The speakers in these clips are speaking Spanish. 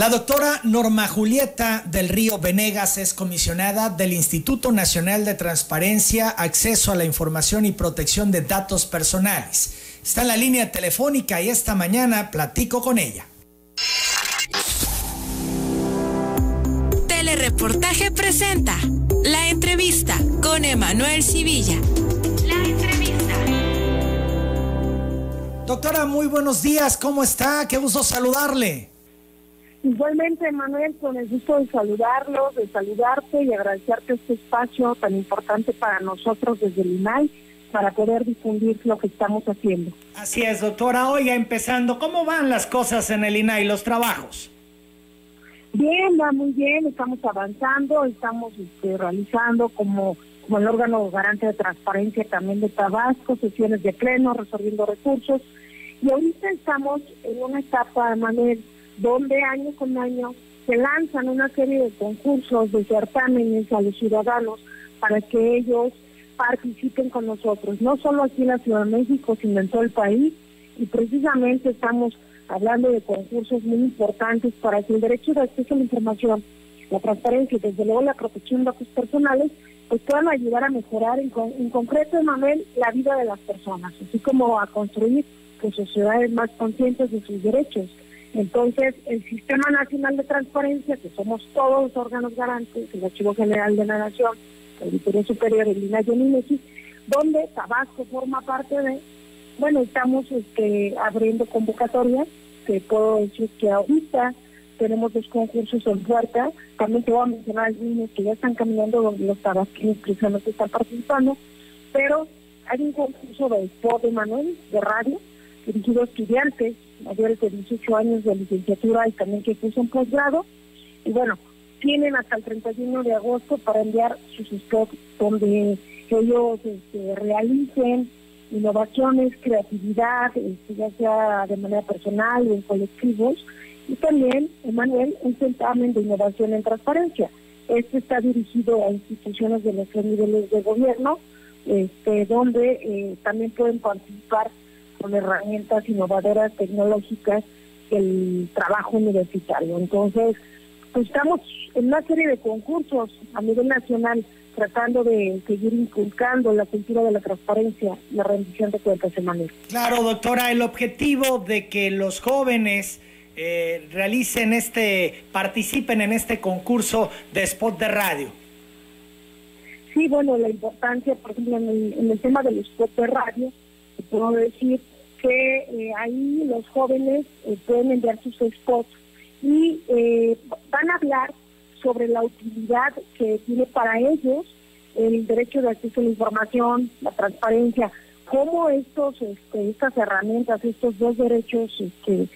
La doctora Norma Julieta del Río Venegas es comisionada del Instituto Nacional de Transparencia, Acceso a la Información y Protección de Datos Personales. Está en la línea telefónica y esta mañana platico con ella. Telereportaje presenta la entrevista con Emanuel Civilla. La entrevista. Doctora, muy buenos días, ¿cómo está? Qué gusto saludarle. Igualmente, Manuel, con el gusto de saludarlos, de saludarte y agradecerte este espacio tan importante para nosotros desde el INAI para poder difundir lo que estamos haciendo. Así es, doctora. Oiga, empezando, ¿cómo van las cosas en el INAI, los trabajos? Bien, va muy bien, estamos avanzando, estamos este, realizando como, como el órgano garante de transparencia también de Tabasco, sesiones de pleno, resolviendo recursos. Y ahorita estamos en una etapa, Manuel, donde año con año se lanzan una serie de concursos, de certámenes a los ciudadanos para que ellos participen con nosotros, no solo aquí en la Ciudad de México, sino en todo el país. Y precisamente estamos hablando de concursos muy importantes para que el derecho de acceso a la información, la transparencia y desde luego la protección de datos personales, pues puedan ayudar a mejorar en, en concreto, Manuel, la vida de las personas, así como a construir pues, sociedades más conscientes de sus derechos. Entonces, el Sistema Nacional de Transparencia, que somos todos los órganos garantes, el Archivo General de la Nación, el Auditorio Superior, el INAI y donde Tabasco forma parte de, bueno, estamos este, abriendo convocatorias, que puedo decir que ahorita tenemos dos concursos en puerta, también te voy a mencionar algunos que ya están caminando donde los tabasqueños precisamente están participando, pero hay un concurso de spot de Manuel, de radio, dirigido a estudiantes mayores de 18 años de licenciatura y también que cursan posgrado. Y bueno, tienen hasta el 31 de agosto para enviar sus spots donde ellos este, realicen innovaciones, creatividad, este, ya sea de manera personal o en colectivos. Y también, Emanuel, un certamen de innovación en transparencia. Este está dirigido a instituciones de nuestros niveles de gobierno, este, donde eh, también pueden participar con herramientas innovadoras tecnológicas el trabajo universitario. Entonces, pues estamos en una serie de concursos a nivel nacional tratando de seguir inculcando la cultura de la transparencia la rendición de cuentas semanales. Claro, doctora, el objetivo de que los jóvenes eh, realicen este, participen en este concurso de spot de radio. Sí, bueno, la importancia, por ejemplo, en el, en el tema del spot de radio, puedo decir que eh, ahí los jóvenes eh, pueden enviar sus spots y eh, van a hablar sobre la utilidad que tiene para ellos el derecho de acceso a la información, la transparencia, cómo estos, este, estas herramientas, estos dos derechos este,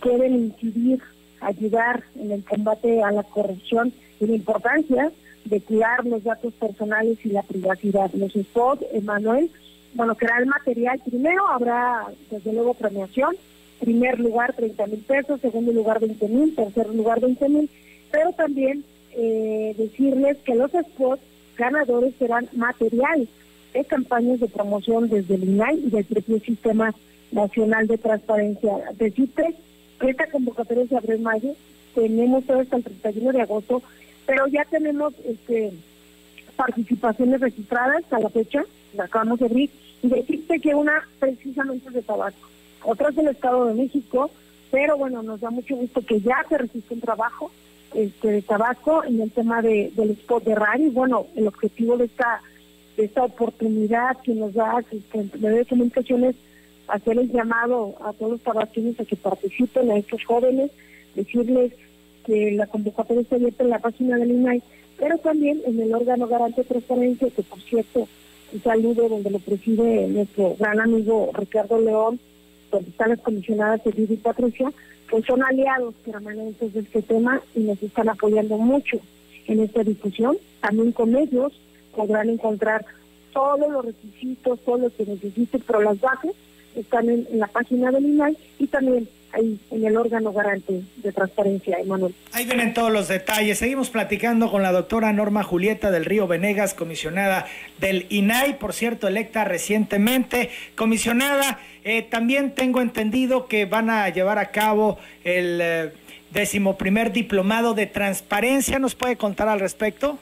pueden incidir, ayudar en el combate a la corrupción y la importancia de cuidar los datos personales y la privacidad. Los spots, Emanuel, bueno, será el material. Primero habrá, desde luego, premiación. Primer lugar, 30 mil pesos. Segundo lugar, 20 mil. Tercer lugar, 20 mil. Pero también eh, decirles que los spots ganadores serán material de campañas de promoción desde el INAI y del propio Sistema Nacional de Transparencia. Decirte que esta convocatoria se abre en mayo. Tenemos todo hasta el 31 de agosto, pero ya tenemos este participaciones registradas a la fecha, acabamos de abrir, y decirte que una precisamente es de Tabasco, otra es del Estado de México, pero bueno, nos da mucho gusto que ya se registró un trabajo este, de Tabasco en el tema de, del spot de radio, y bueno, el objetivo de esta de esta oportunidad que nos da este, de comunicaciones hacer el llamado a todos los tabasqueños a que participen, a estos jóvenes, decirles que la convocatoria está abierta en la página del INAI pero también en el órgano garante de transparencia, que por cierto, saludo donde lo preside nuestro gran amigo Ricardo León, donde están las comisionadas Edith y Patricia, pues son aliados permanentes de este tema y nos están apoyando mucho en esta discusión. También con ellos podrán encontrar todos los requisitos, todo lo que necesiten, pero las bases están en, la página del INAI y también ahí en el órgano garante de transparencia, Emanuel. Ahí vienen todos los detalles. Seguimos platicando con la doctora Norma Julieta del Río Venegas, comisionada del INAI, por cierto, electa recientemente. Comisionada, eh, también tengo entendido que van a llevar a cabo el... Eh, diplomado de transparencia. ¿Nos puede contar al respecto?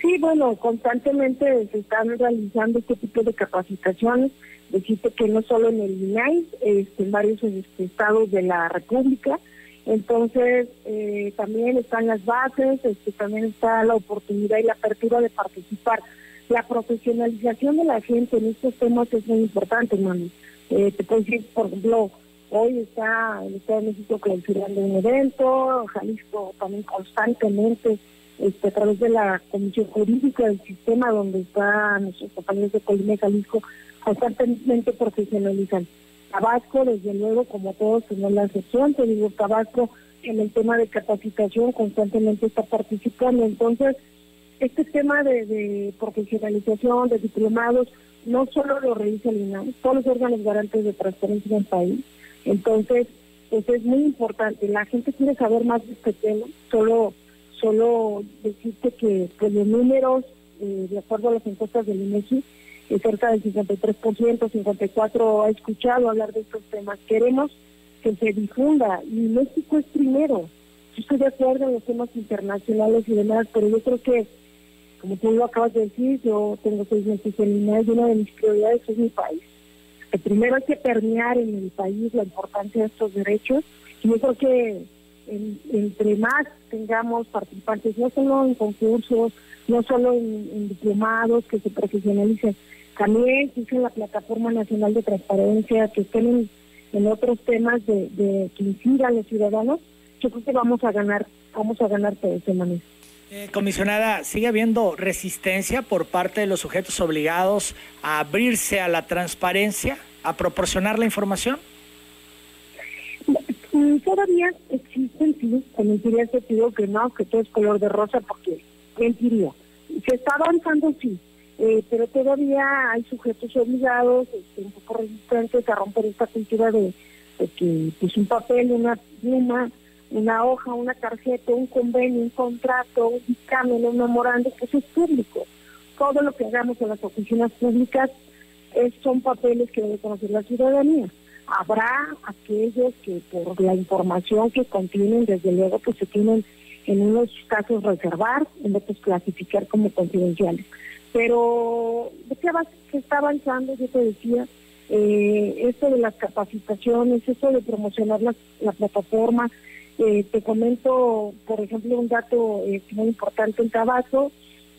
Sí, bueno, constantemente se están realizando este tipo de capacitaciones. Decirte que no solo en el INAI, este, en varios este, estados de la República. Entonces, eh, también están las bases, este, también está la oportunidad y la apertura de participar. La profesionalización de la gente en estos temas es muy importante, mami. Eh, te puedo decir, por ejemplo, hoy está el Estado de México clausurando un evento, Jalisco también constantemente este, a través de la Comisión Jurídica del Sistema, donde están nuestros compañeros de Colima y Jalisco, constantemente profesionalizan. Tabasco, desde luego, como todos, tenemos la excepción, te digo, Tabasco en el tema de capacitación constantemente está participando. Entonces, este tema de, profesionalización, de diplomados, no solo lo realiza el INAM, todos los órganos garantes de transparencia en el país. Entonces, pues es muy importante. La gente quiere saber más de este tema, solo solo decirte que pues, los números, eh, de acuerdo a las encuestas del INEGI, cerca del 53%, 54% ha escuchado hablar de estos temas. Queremos que se difunda y México es primero. Yo estoy de acuerdo en los temas internacionales y demás, pero yo creo que, como tú lo acabas de decir, yo tengo seis meses en y una de mis prioridades es mi país. Que primero hay que permear en el país la importancia de estos derechos y yo creo que entre más tengamos participantes, no solo en concursos, no solo en, diplomados que se profesionalicen, también en la Plataforma Nacional de Transparencia, que estén en, otros temas de, que incidan los ciudadanos, yo creo que vamos a ganar, vamos a ganar todo ese manera. Eh, comisionada, ¿sigue habiendo resistencia por parte de los sujetos obligados a abrirse a la transparencia, a proporcionar la información? Todavía existen, sí, mentiría ese pido que no, que todo es color de rosa, porque mentiría. Se está avanzando, sí, eh, pero todavía hay sujetos obligados, este, un poco resistentes a romper esta cultura de, que pues un papel, una pluma, una hoja, una tarjeta, un convenio, un contrato, un dictamen, un memorando, pues es público. Todo lo que hagamos en las oficinas públicas es, son papeles que debe conocer la ciudadanía. Habrá aquellos que por la información que contienen, desde luego, pues se tienen en unos casos reservar, en otros clasificar como confidenciales. Pero de qué se está avanzando, yo te decía, eh, esto de las capacitaciones, esto de promocionar la, plataforma. Eh, te comento, por ejemplo, un dato eh, muy importante en Tabasco.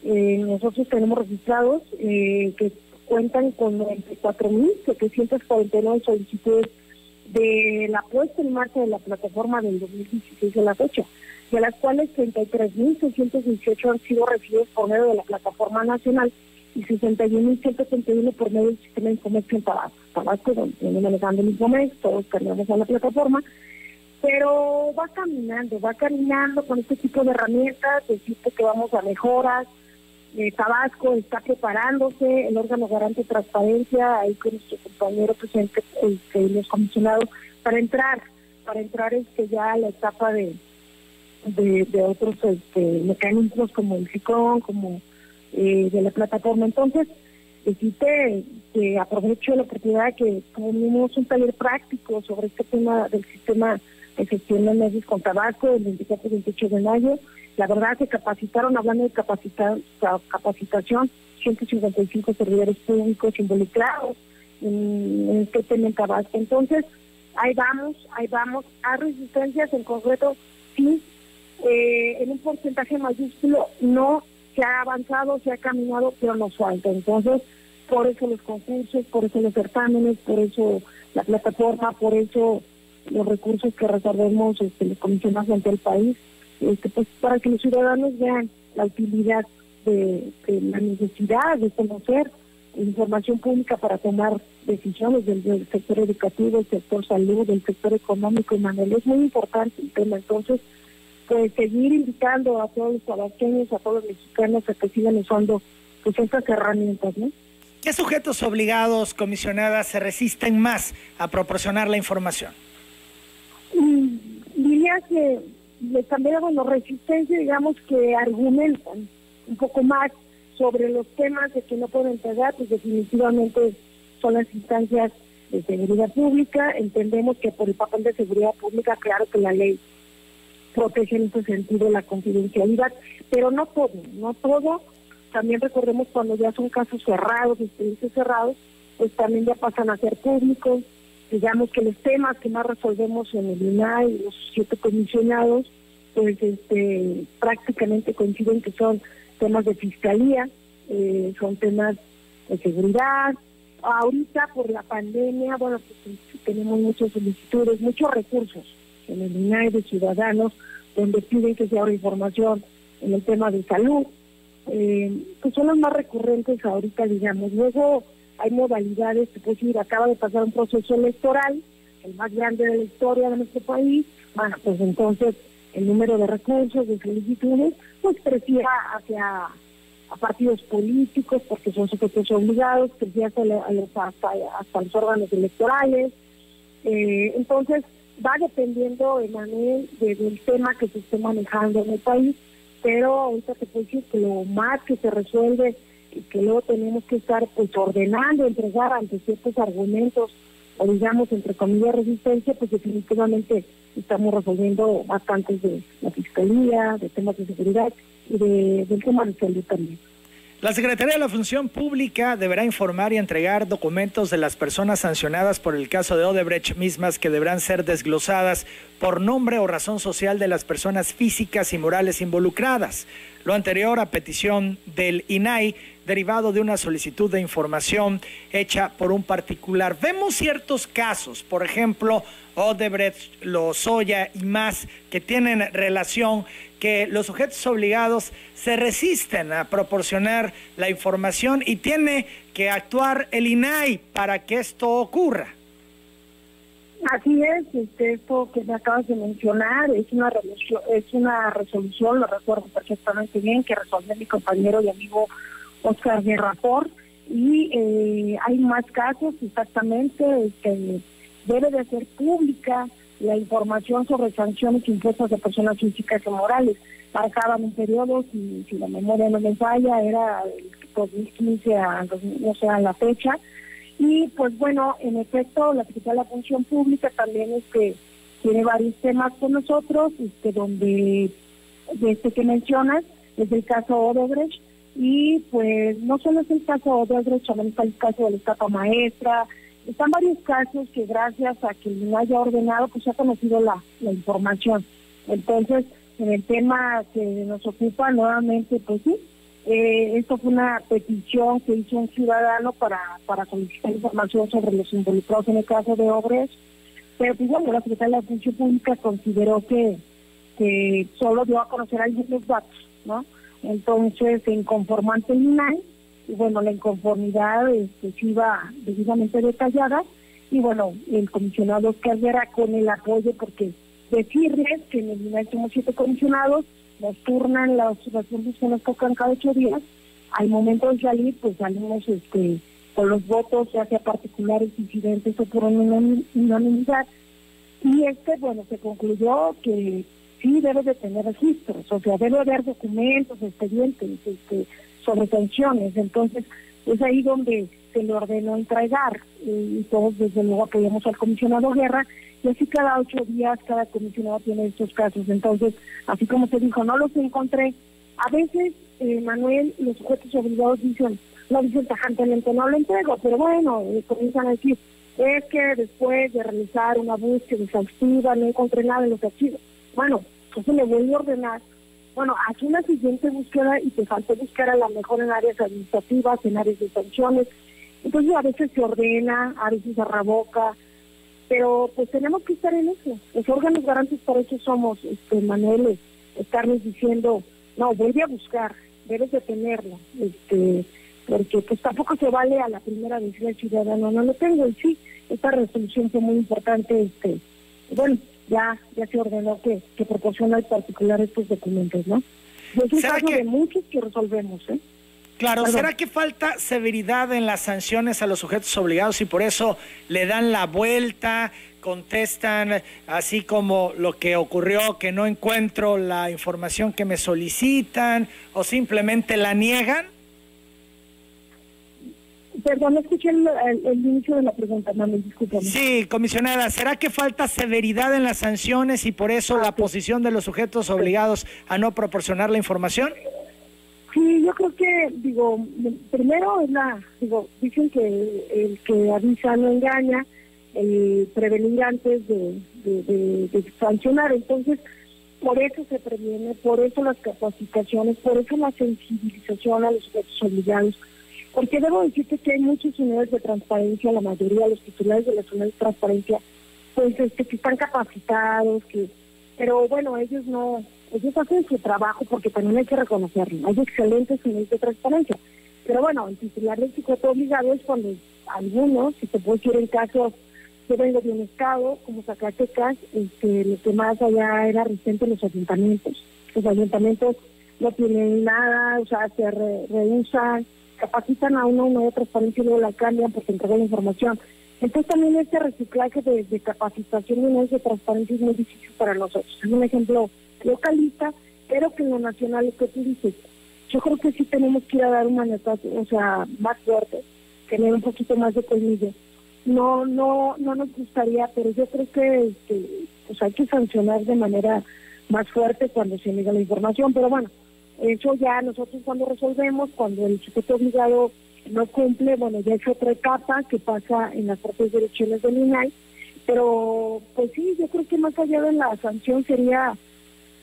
Eh, nosotros tenemos registrados que cuentan con 94.749 solicitudes de la puesta en marcha de la plataforma del 2016 a la fecha, de las cuales 33.618 han sido recibidos por medio de la plataforma nacional y 61.171 por medio del sistema de comercio en Tabasco. Tabasco, donde viene manejando el mismo mes, todos cargamos a la plataforma, pero va caminando, va caminando con este tipo de herramientas, decirte que vamos a mejoras, eh, Tabasco está preparándose, el órgano garante transparencia, ahí con nuestro compañero presidente, los comisionados, para entrar, para entrar este ya a la etapa de, de, otros este, mecanismos como el FICON, como eh, de la plataforma. Entonces, decirte que aprovecho la oportunidad que tuvimos un taller práctico sobre este tema del sistema de gestión de medios con Tabasco el 24 y 28 de mayo, la verdad se capacitaron, hablando de capacitación, 155 servidores públicos involucrados en, este tema en Tabasco. Entonces, ahí vamos, ahí vamos. A resistencias en concreto, sí, eh, en un porcentaje mayúsculo no se ha avanzado, se ha caminado, pero nos falta. Entonces, por eso los concursos, por eso los certámenes, por eso la plataforma, por eso los recursos que resolvemos este, los comisionados ante el país este, pues para que los ciudadanos vean la utilidad de, la necesidad de conocer información pública para tomar decisiones del, sector educativo, del sector salud, del sector económico y Manuel. Es muy importante el tema. Entonces, pues seguir invitando a todos los tabasqueños, a todos los mexicanos a que sigan usando pues estas herramientas, ¿no? ¿Qué sujetos obligados, comisionadas, se resisten más a proporcionar la información? Mm, diría que también bueno, resistencia, digamos, que argumentan un poco más sobre los temas de que no pueden entregar, pues definitivamente son las instancias de seguridad pública. Entendemos que por el papel de seguridad pública, claro que la ley protege en ese sentido la confidencialidad, pero no todo, no todo. También recordemos cuando ya son casos cerrados, expedientes cerrados, pues también ya pasan a ser públicos. Digamos que los temas que más resolvemos en el INAI, los siete comisionados, pues este, prácticamente coinciden que son temas de fiscalía, eh, son temas de seguridad. Ahorita por la pandemia, bueno, pues tenemos muchas solicitudes, muchos recursos en el INAI de ciudadanos donde piden que se abra información en el tema de salud, eh, pues son los más recurrentes ahorita, digamos. Luego hay modalidades, que pues decir, acaba de pasar un proceso electoral, el más grande de la historia de nuestro país, bueno, pues entonces el número de recursos, de solicitudes, pues crecía hacia a partidos políticos, porque son sujetos obligados, crecía hasta, hasta, hasta los órganos electorales. Eh, entonces, va dependiendo, Emanuel, del tema que se esté manejando en el país, pero ahorita te puedo decir que lo más que se resuelve que luego tenemos que estar pues ordenando, entregar ante ciertos argumentos o digamos entre comillas resistencia, pues definitivamente estamos resolviendo bastantes de la fiscalía, de temas de seguridad y de, del tema de salud también. La Secretaría de la Función Pública deberá informar y entregar documentos de las personas sancionadas por el caso de Odebrecht mismas que deberán ser desglosadas por nombre o razón social de las personas físicas y morales involucradas. Lo anterior a petición del INAI, derivado de una solicitud de información hecha por un particular. Vemos ciertos casos, por ejemplo, Odebrecht, Lozoya y más, que tienen relación que los sujetos obligados se resisten a proporcionar la información y tiene que actuar el INAI para que esto ocurra. Así es, este, esto que me acabas de mencionar es una resolución, es una resolución, lo recuerdo perfectamente bien, que resolvió mi compañero y amigo Oscar Guerrafort, y eh, hay más casos exactamente, este, debe de ser pública la información sobre sanciones impuestas de personas físicas y morales. Marcaban un periodo, si, la memoria no me falla, era el 2015 a, no sé, a la fecha, y pues bueno, en efecto, la Secretaría de Función Pública también este, tiene varios temas con nosotros, este, donde, este que mencionas, es el caso Odebrecht, y pues no solo es el caso Odebrecht, también está el caso de la estafa maestra, están varios casos que gracias a que no haya ordenado, pues se ha conocido la, la información. Entonces, en el tema que nos ocupa nuevamente, pues sí, eh, esto fue una petición que hizo un ciudadano para, para solicitar información sobre los involucrados en el caso de Obres, pero pues bueno, la Secretaría de la Función Pública consideró que, que solo dio a conocer algunos datos, ¿no? Entonces, en conformante el INAI, y bueno, la inconformidad este, iba debidamente detallada, y bueno, el comisionado Oscar con el apoyo, porque decirles que en el INAI somos siete comisionados, nos turnan las, las que nos tocan cada ocho días, al momento de salir, pues salimos este, con los votos, ya sea particulares, incidentes o por unanimidad. Y este, bueno, se concluyó que sí debe de tener registros, o sea, debe haber documentos, expedientes este, sobre sanciones. Entonces, es ahí donde se le ordenó entregar y todos desde luego apoyamos al comisionado Guerra y así cada ocho días cada comisionado tiene estos casos. Entonces, así como se dijo, no los encontré. A veces, eh, Manuel, los sujetos obligados dicen, no dicen tajantemente, no lo entrego, pero bueno, eh, comienzan a decir, es que después de realizar una búsqueda exhaustiva no encontré nada en los archivos. Bueno, entonces le voy a ordenar. Bueno, aquí una siguiente búsqueda y te falta buscar a lo mejor en áreas administrativas, en áreas de sanciones. Entonces a veces se ordena, a veces se revoca, pero pues tenemos que estar en eso. Los órganos garantes para eso somos, este, Manuel, estarles diciendo, no, vuelve a buscar, debes de tenerlo, este, porque pues tampoco se vale a la primera vez el ciudadano, no lo tengo, y sí, esta resolución fue muy importante, este, bueno, ya, ya se ordenó que, que proporciona al particular estos documentos, ¿no? es un caso de muchos que resolvemos, ¿eh? Claro, ¿será que falta severidad en las sanciones a los sujetos obligados y por eso le dan la vuelta, contestan así como lo que ocurrió, que no encuentro la información que me solicitan o simplemente la niegan? Perdón, no escuché el, inicio de la pregunta, mami, discúlpame. Sí, comisionada, ¿será que falta severidad en las sanciones y por eso la posición de los sujetos obligados a no proporcionar la información? Sí, yo creo que, digo, primero es la, digo, dicen que el, que avisa no engaña, el prevenir antes de, de sancionar, entonces por eso se previene, por eso las capacitaciones, por eso la sensibilización a los sujetos obligados, porque debo decirte que hay muchos unidades de transparencia, la mayoría de los titulares de las unidades de transparencia, pues este, que están capacitados, que pero bueno, ellos no, ellos hacen su trabajo porque también hay que reconocerlo, hay excelentes unidades de transparencia, pero bueno, el titular del sujeto obligado es cuando algunos, si te puedo decir en casos yo vengo de un estado como Zacatecas, este, lo que más allá era resistente los ayuntamientos. Los ayuntamientos no tienen nada, o sea, se rehusan, capacitan a uno, una otra transparencia y luego la cambian porque entregan la información. Entonces también este reciclaje de, capacitación y de transparencia es muy difícil para nosotros. Es un ejemplo localista, pero que en lo nacional es que tú dices, yo creo que sí tenemos que ir a dar una o sea, más fuerte, tener un poquito más de colmillo. No, no, no nos gustaría, pero yo creo que este, pues hay que sancionar de manera más fuerte cuando se niega la información, pero bueno, eso ya nosotros cuando resolvemos, cuando el sujeto obligado no cumple, bueno, ya es otra etapa que pasa en las propias direcciones del INAI, pero pues sí, yo creo que más allá de la sanción sería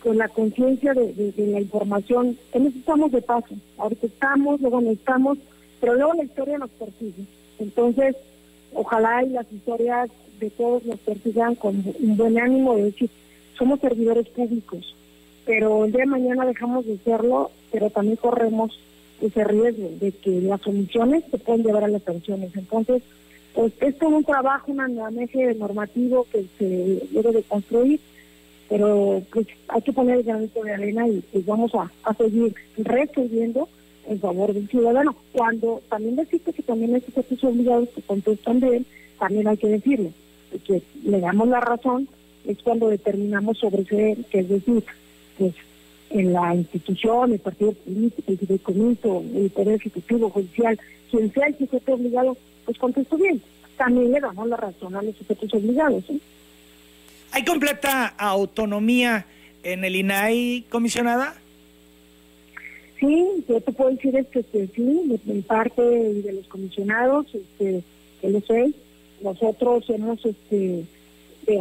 con la conciencia de, la información, que necesitamos de paso, ahorita estamos, luego necesitamos, pero luego la historia nos persigue. Entonces, ojalá y las historias de todos nos persigan con un buen ánimo de decir, somos servidores públicos, pero el día de mañana dejamos de serlo, pero también corremos ese riesgo de que las soluciones se pueden llevar a las sanciones. Entonces, pues es todo un trabajo, un andamiaje normativo que se debe de construir, pero pues hay que poner el granito de arena y pues vamos a, seguir resolviendo en favor del ciudadano. Cuando también decirte que también hay sujetos obligados que contestan de él, también hay que decirle que le damos la razón, es cuando determinamos sobre ese, que es decir, pues en la institución, el partido político, el fideicomiso, el poder ejecutivo, judicial, quien sea el sujeto obligado, pues contesto bien. También le damos la razón a los sujetos obligados. ¿Hay completa autonomía en el INAI, comisionada? Sí, yo te puedo decir es que, sí, de, parte de los comisionados, este, que lo sé, nosotros hemos este,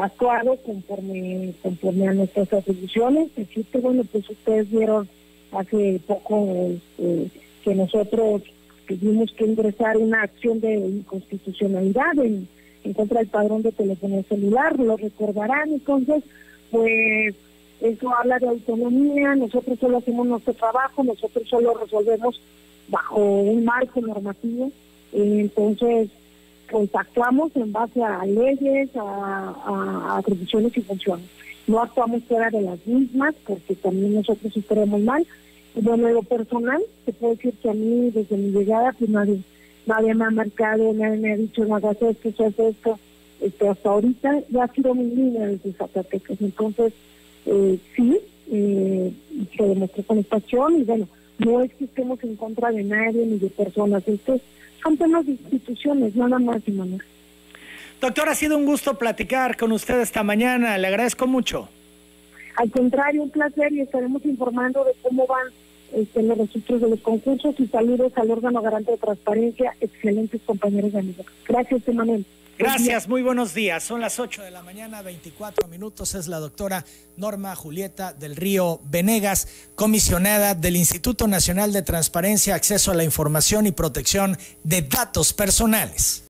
actuado conforme conforme a nuestras atribuciones. Existe, bueno, pues ustedes vieron hace poco este, que nosotros tuvimos que ingresar una acción de inconstitucionalidad en, en contra del padrón de telefonía celular, lo recordarán, entonces, pues eso habla de autonomía, nosotros solo hacemos nuestro trabajo, nosotros solo resolvemos bajo un marco normativo, entonces pues actuamos en base a leyes, a, atribuciones y funciones. No actuamos fuera de las mismas porque también nosotros estaremos mal. Y bueno, lo personal, te puedo decir que a mí desde mi llegada pues nadie, nadie me ha marcado, nadie me ha dicho no hagas esto, es esto. Este, hasta ahorita ya ha sido mi línea desde Zacatecas. Entonces, eh, sí, eh, se demostró con pasión y bueno, no es que estemos en contra de nadie ni de personas, esto son temas de instituciones, nada más, Manuel. Doctor, ha sido un gusto platicar con usted esta mañana, le agradezco mucho. Al contrario, un placer y estaremos informando de cómo van este, los registros de los concursos y saludos al órgano garante de transparencia, excelentes compañeros y amigos. Gracias, Emanuel. Gracias, muy buenos días. Son las 8 de la mañana, 24 minutos. Es la doctora Norma Julieta del Río Venegas, comisionada del Instituto Nacional de Transparencia, Acceso a la Información y Protección de Datos Personales.